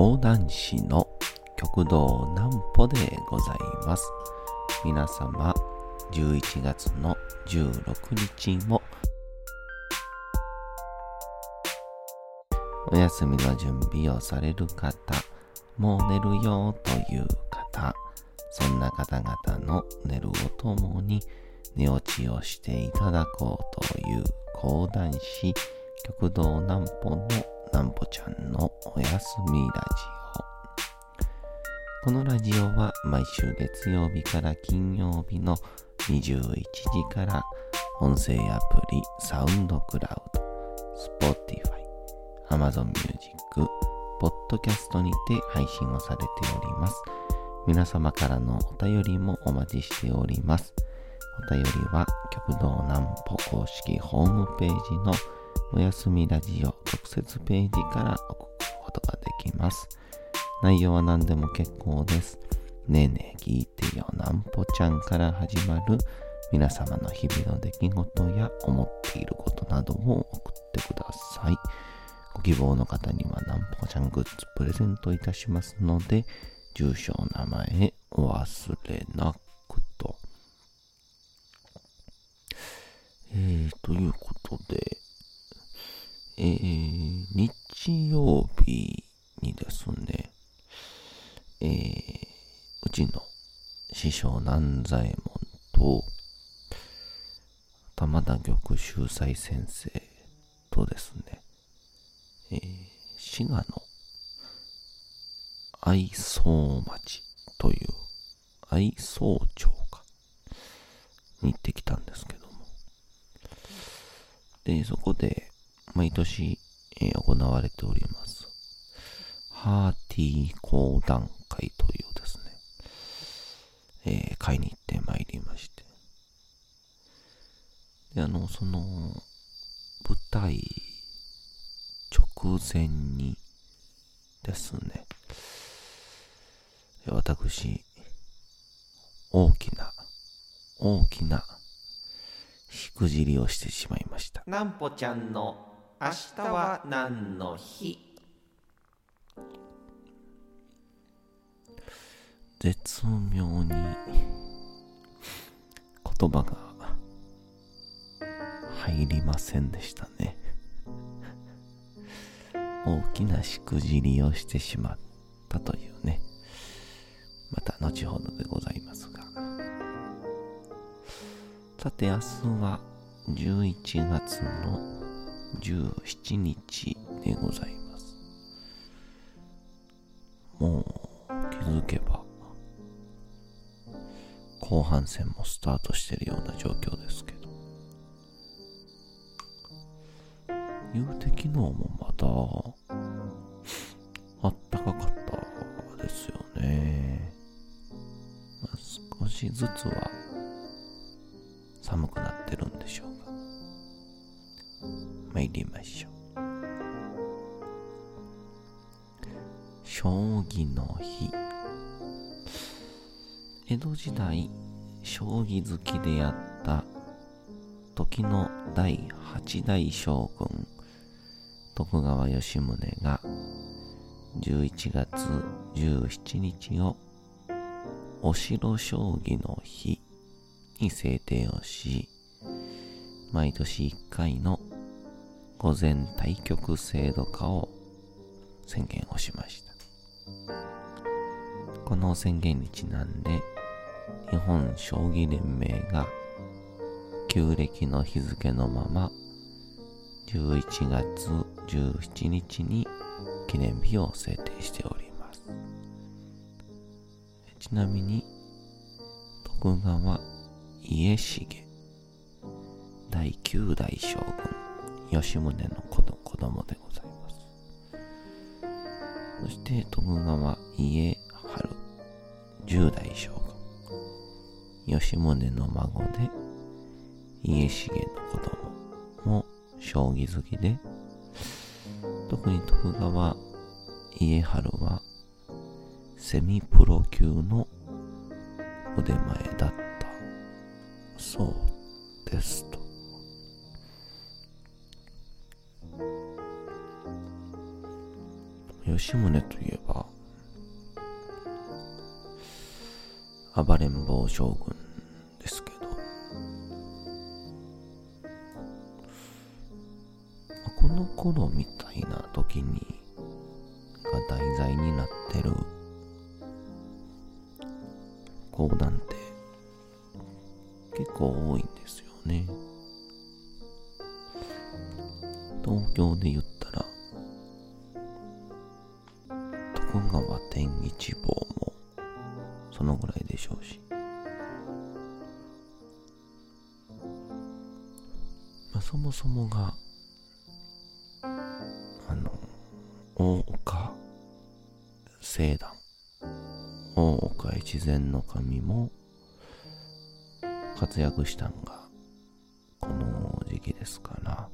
講談師の極道南歩でございます。皆様、11月の16日もお休みの準備をされる方、もう寝るよという方、そんな方々の寝るをともに寝落ちをしていただこうという講談師、極道南歩の南歩ちゃんのおやすみラジオ。このラジオは毎週月曜日から金曜日の21時から音声アプリサウンドクラウド、Spotify、Amazon Music、ポッドキャストにて配信をされております。皆様からのお便りもお待ちしております。お便りは極道南歩公式ホームページのおやすみラジオ特設ページから送ることができます。内容は何でも結構です。ねえねえ聞いてよなんぽちゃんから始まる皆様の日々の出来事や思っていることなどを送ってください。ご希望の方にはなんぽちゃんグッズプレゼントいたしますので、住所、名前お忘れなくと。えー、ということで、えー、日曜日にですね、えー、うちの師匠南左衛門と、玉田玉秀斎先生とですね、えー、滋賀の愛想町という愛想町かに行ってきたんですけども。でそこで毎年、行われております。ハーティー講談会というですね、えー、会に行ってまいりまして。であのその舞台直前にですね。私、大きな、大きな、しくじりをしてしまいました。なんぽちゃんの明日は何の日？絶妙に、言葉が入りませんでしたね。大きなしくじりをしてしまったというね。また後ほどでございますが。さて明日は11月の17日でございます。もう気づけば後半戦もスタートしてるような状況ですけど。言うて昨日もまた江戸時代将棋好きであった時の第八代将軍徳川吉宗が11月17日をお城将棋の日に制定をし、毎年1回の午前対局制度化を宣言をしました。この宣言にちなんで、日本将棋連盟が旧暦の日付のまま11月17日に記念日を制定しております。ちなみに、徳川家重第9代将軍吉宗の子供でございます。そして徳川家吉宗の孫で家重の子供も将棋好きで特に徳川家春はセミプロ級の腕前だったそうですと。吉宗といえば、暴れん坊将軍時にが題材になってる講談って結構多いんですよね。東京で言ったら徳川天一坊もそのぐらいでしょうし。まあ、そもそもが聖団大岡越前の神も活躍したんがこの時期ですから。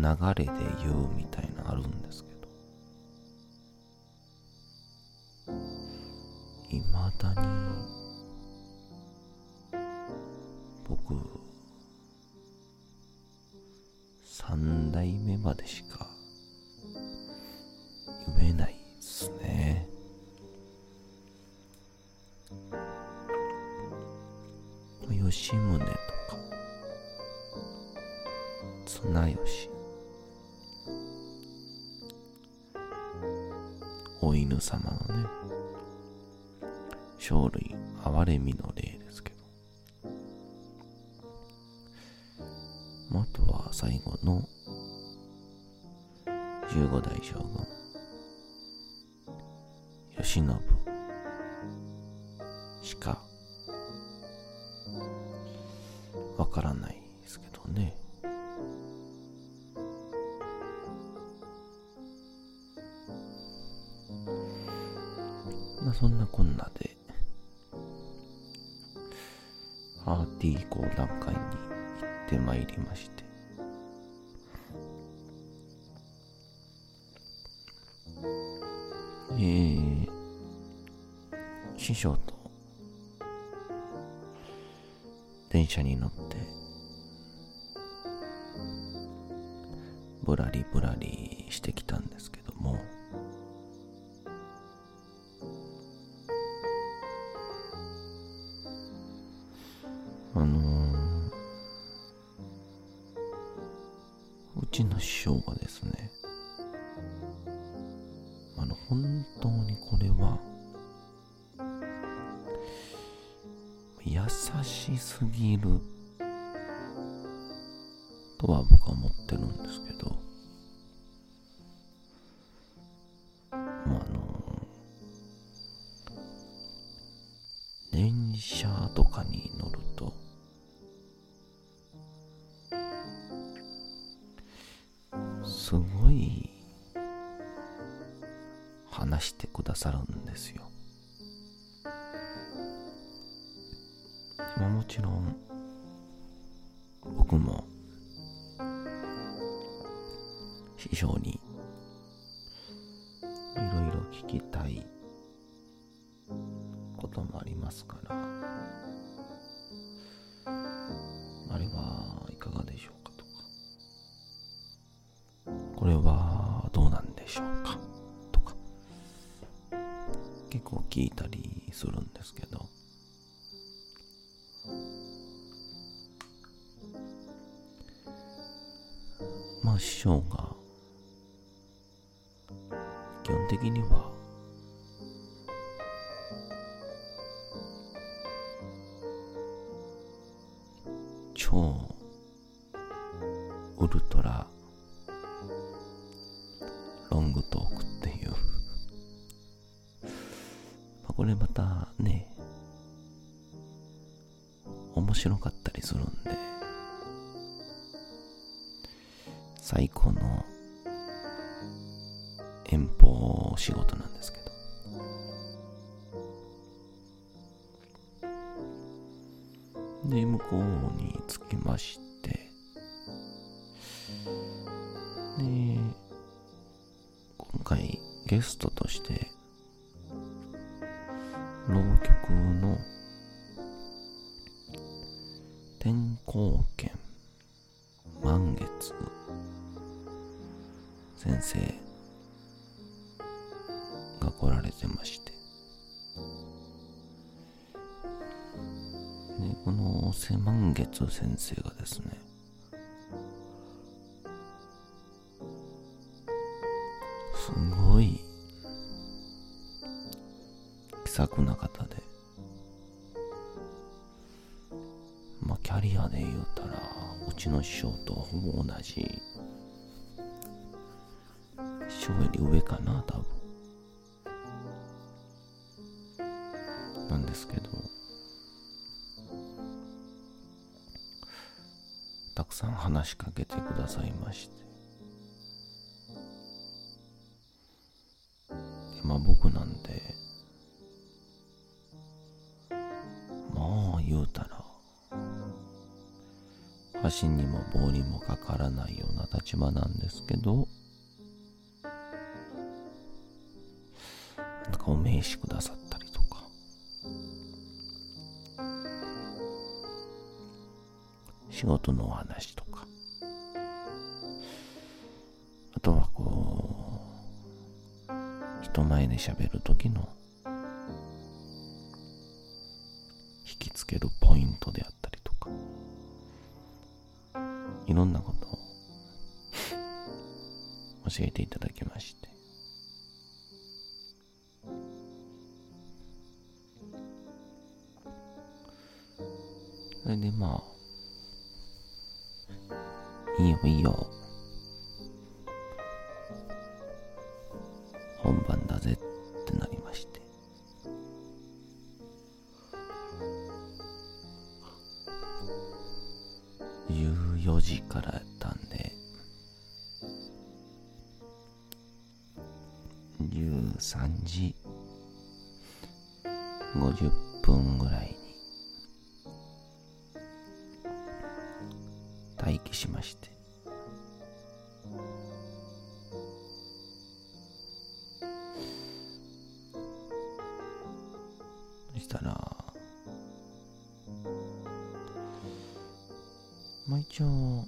流れで言うみたいなのあるんですけど。いまだに僕3代目までしか15代将軍。慶喜。しかわからないですけどね。まあそんなこんなで。パーティー講談会に行ってまいりまして。えー、師匠と電車に乗ってぶらりぶらりしてきたんですけどもあのー、うちの師匠がですね本当にこれは。優しすぎるとは僕は思ってるんですけど。まあもちろん僕も師匠にいろいろ聞きたいこともありますから。あれはいかがでしょうかとか。これはどうなんでしょうかとか。結構聞いたりするんですけど。的には。超ウルトラロングトークっていう。まこれまたね面白かったりするんで。最高の遠方仕事なんですけど。で、向こうに着きまして、で、今回ゲストとして、浪曲の天候圏満月先生来られてまして。でこの瀬満月先生がですねすごい気さくな方でまあキャリアで言うたらうちの師匠とほぼ同じ師匠より上かな多分。話しかけてくださいまして。でまあ僕なんてまあ言うたら箸にも棒にもかからないような立場なんですけどなんかお名刺くださったりとか。仕事のお話と喋る時の引きつけるポイントであったりとかいろんなことを 教えていただきまして。それでまあいいよいいよ。本番だぜって。50分ぐらいに待機しまして。そしたらまあ一応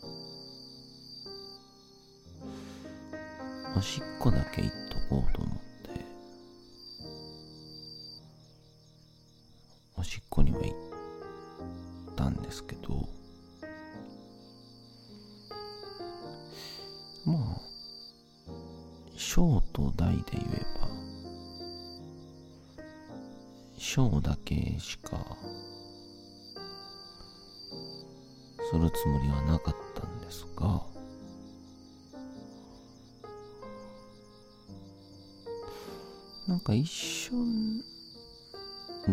おしっこだけ行っとこうと思って。おしっこには行ったんですけどまあ小と大で言えば小だけしかするつもりはなかったんですがなんか一瞬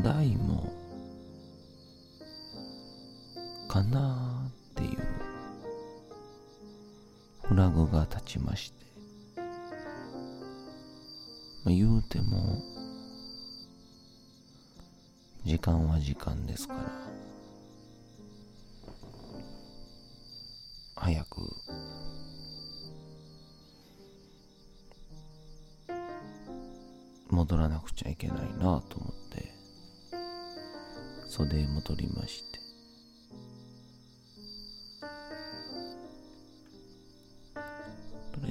大もなっていうフラグが立ちまして、まあ、言うても時間は時間ですから早く戻らなくちゃいけないなと思って袖へ戻りまして。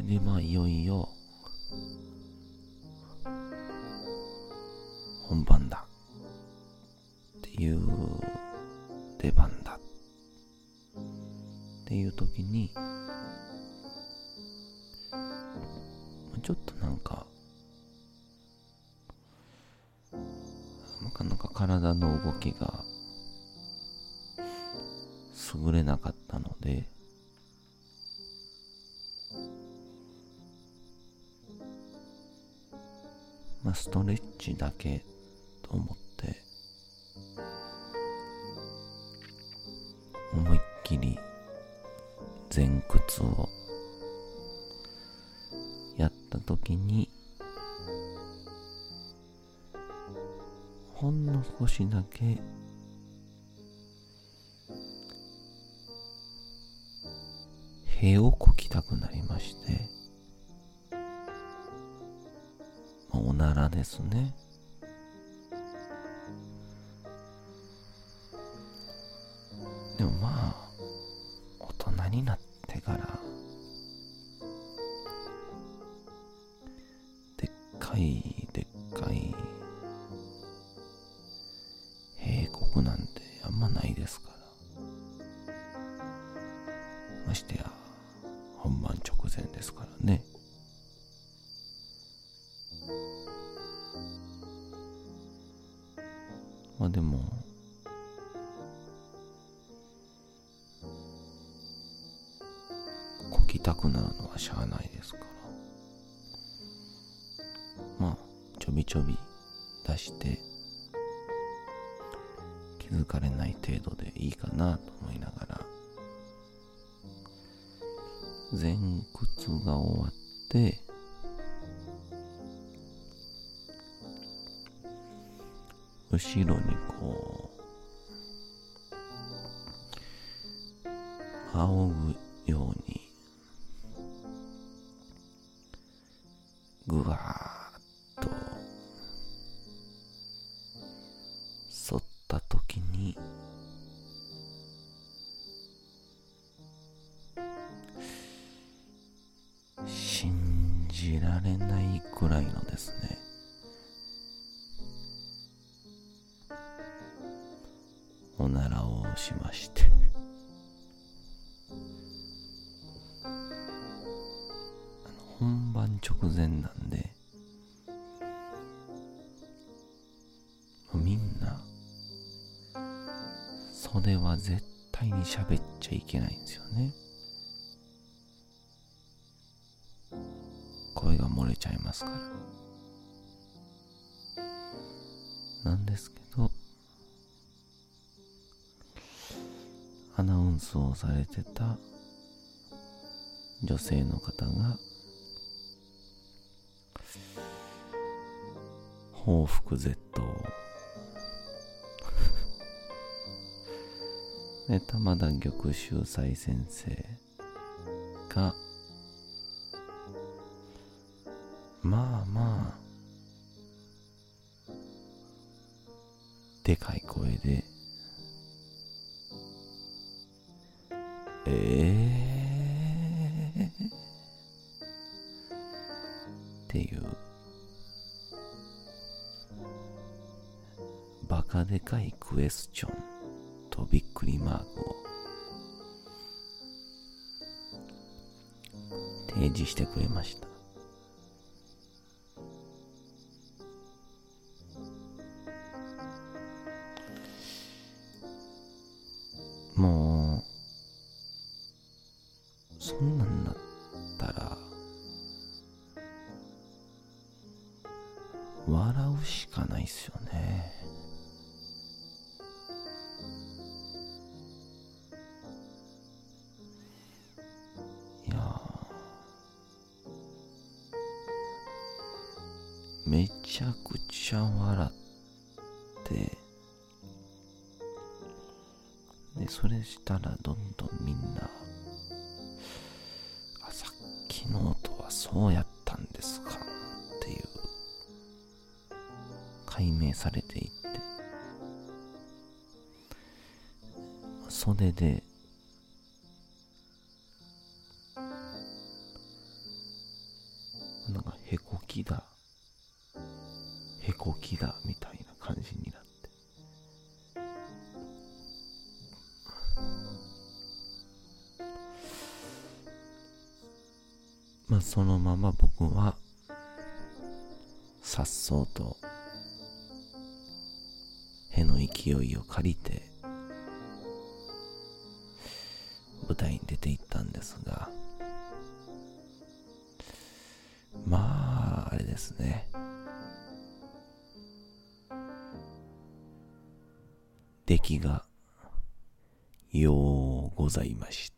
でまあいよいよ本番だ。っていう出番だ。っていう時にちょっとなんかなかなか体の動きが優れなかったのでまあ、ストレッチだけと思って思いっきり前屈をやった時にほんの少しだけ屁をこきたくなりましてですね。でもまあ、大人になってから、たくなるのはしゃあないですから。まあちょびちょび出して気づかれない程度でいいかなと思いながら前屈が終わって後ろにこう仰ぐように直前なんでみんな袖は絶対に喋っちゃいけないんですよね。声が漏れちゃいますから。なんですけどアナウンスをされてた女性の方が報復 Z をで玉田玉秀斎先生。がまあまあでかい声ででかいクエスチョン。とびっくりマークを提示してくれました。めちゃくちゃ笑ってでそれしたらどんどんみんなあさっきの音はそうやったんですかっていう解明されていって。袖でまそのまま僕はさっそうとへの勢いを借りて舞台に出て行ったんですがまああれですね。出来がようございました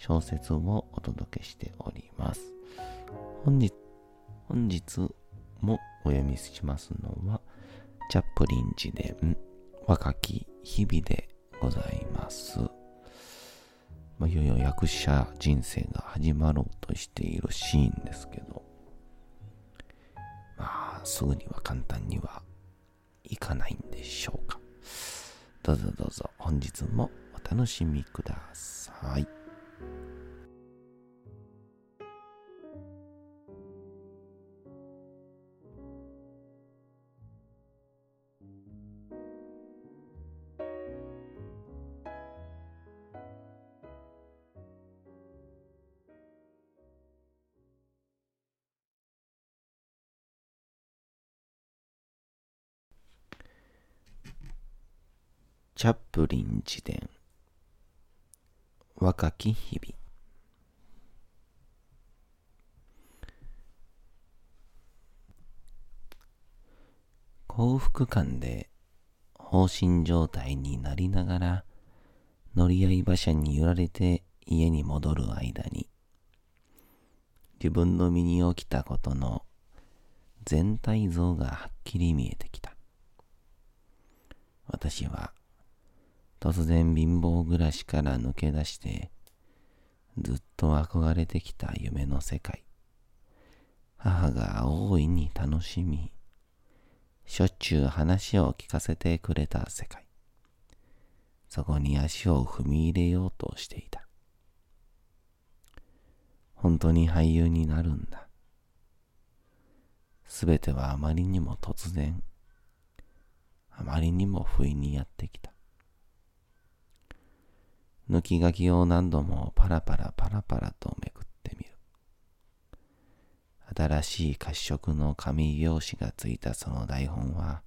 小説をお届けしております。本日、本日もお読みしますのは、チャップリン自伝、若き日々でございます。まあ、いよいよ役者人生が始まろうとしているシーンですけど、まあ、すぐには簡単にはいかないんでしょうか。どうぞどうぞ本日もお楽しみください。チャップリン自伝。若き日々。幸福感で放心状態になりながら乗り合い馬車に揺られて家に戻る間に自分の身に起きたことの全体像がはっきり見えてきた。私は突然貧乏暮らしから抜け出して、ずっと憧れてきた夢の世界。母が大いに楽しみ、しょっちゅう話を聞かせてくれた世界。そこに足を踏み入れようとしていた。本当に俳優になるんだ。すべてはあまりにも突然、あまりにも不意にやってきた。抜き書きを何度もパラパラパラパラとめくってみる。新しい褐色の紙用紙がついたその台本は、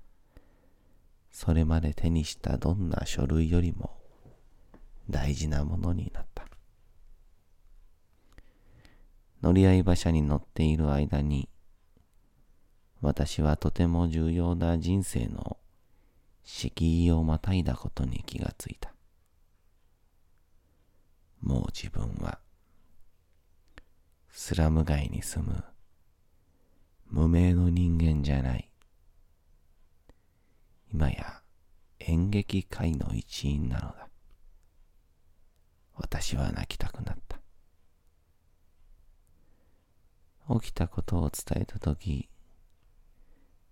それまで手にしたどんな書類よりも大事なものになった。乗り合い馬車に乗っている間に、私はとても重要な人生の敷居をまたいだことに気がついた。もう自分は、スラム街に住む無名の人間じゃない。今や演劇界の一員なのだ。私は泣きたくなった。起きたことを伝えたとき、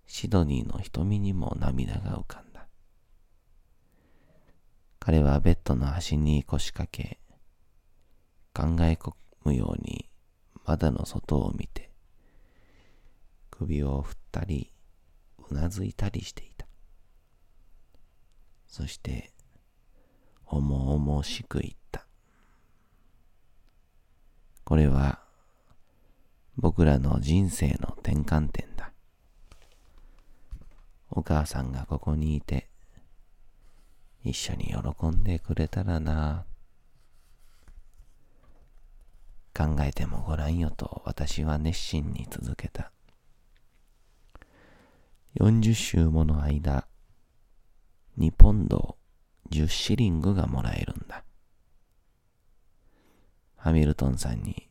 シドニーの瞳にも涙が浮かんだ。彼はベッドの端に腰掛け、考え込むように窓の外を見て、首を振ったり、うなずいたりしていた。そして、重々しく言った。これは、僕らの人生の転換点だ。お母さんがここにいて、一緒に喜んでくれたらな考えてもごらんよと私は熱心に続けた。40週もの間、2ポンド10シリングがもらえるんだ。ハミルトンさんに、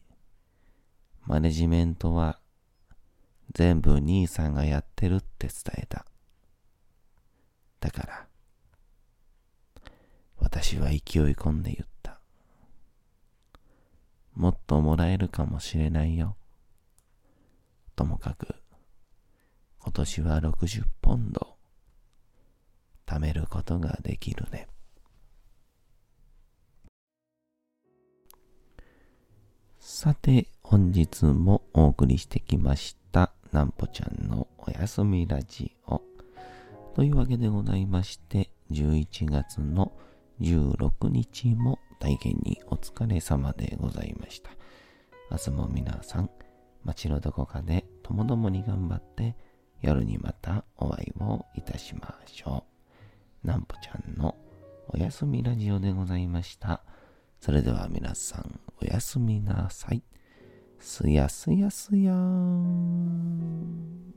マネジメントは全部兄さんがやってるって伝えた。だから、私は勢い込んで言った。もっともらえるかもしれないよ。ともかく、今年は60ポンド、貯めることができるね。さて、本日もお送りしてきました、なんぽちゃんのおやすみラジオ。というわけでございまして、11月の16日も大変にお疲れ様でございました。明日も皆さん、街のどこかでともどもに頑張って、夜にまたお会いをいたしましょう。なんぽちゃんのおやすみラジオでございました。それでは皆さん、おやすみなさい。すやすやすやーん。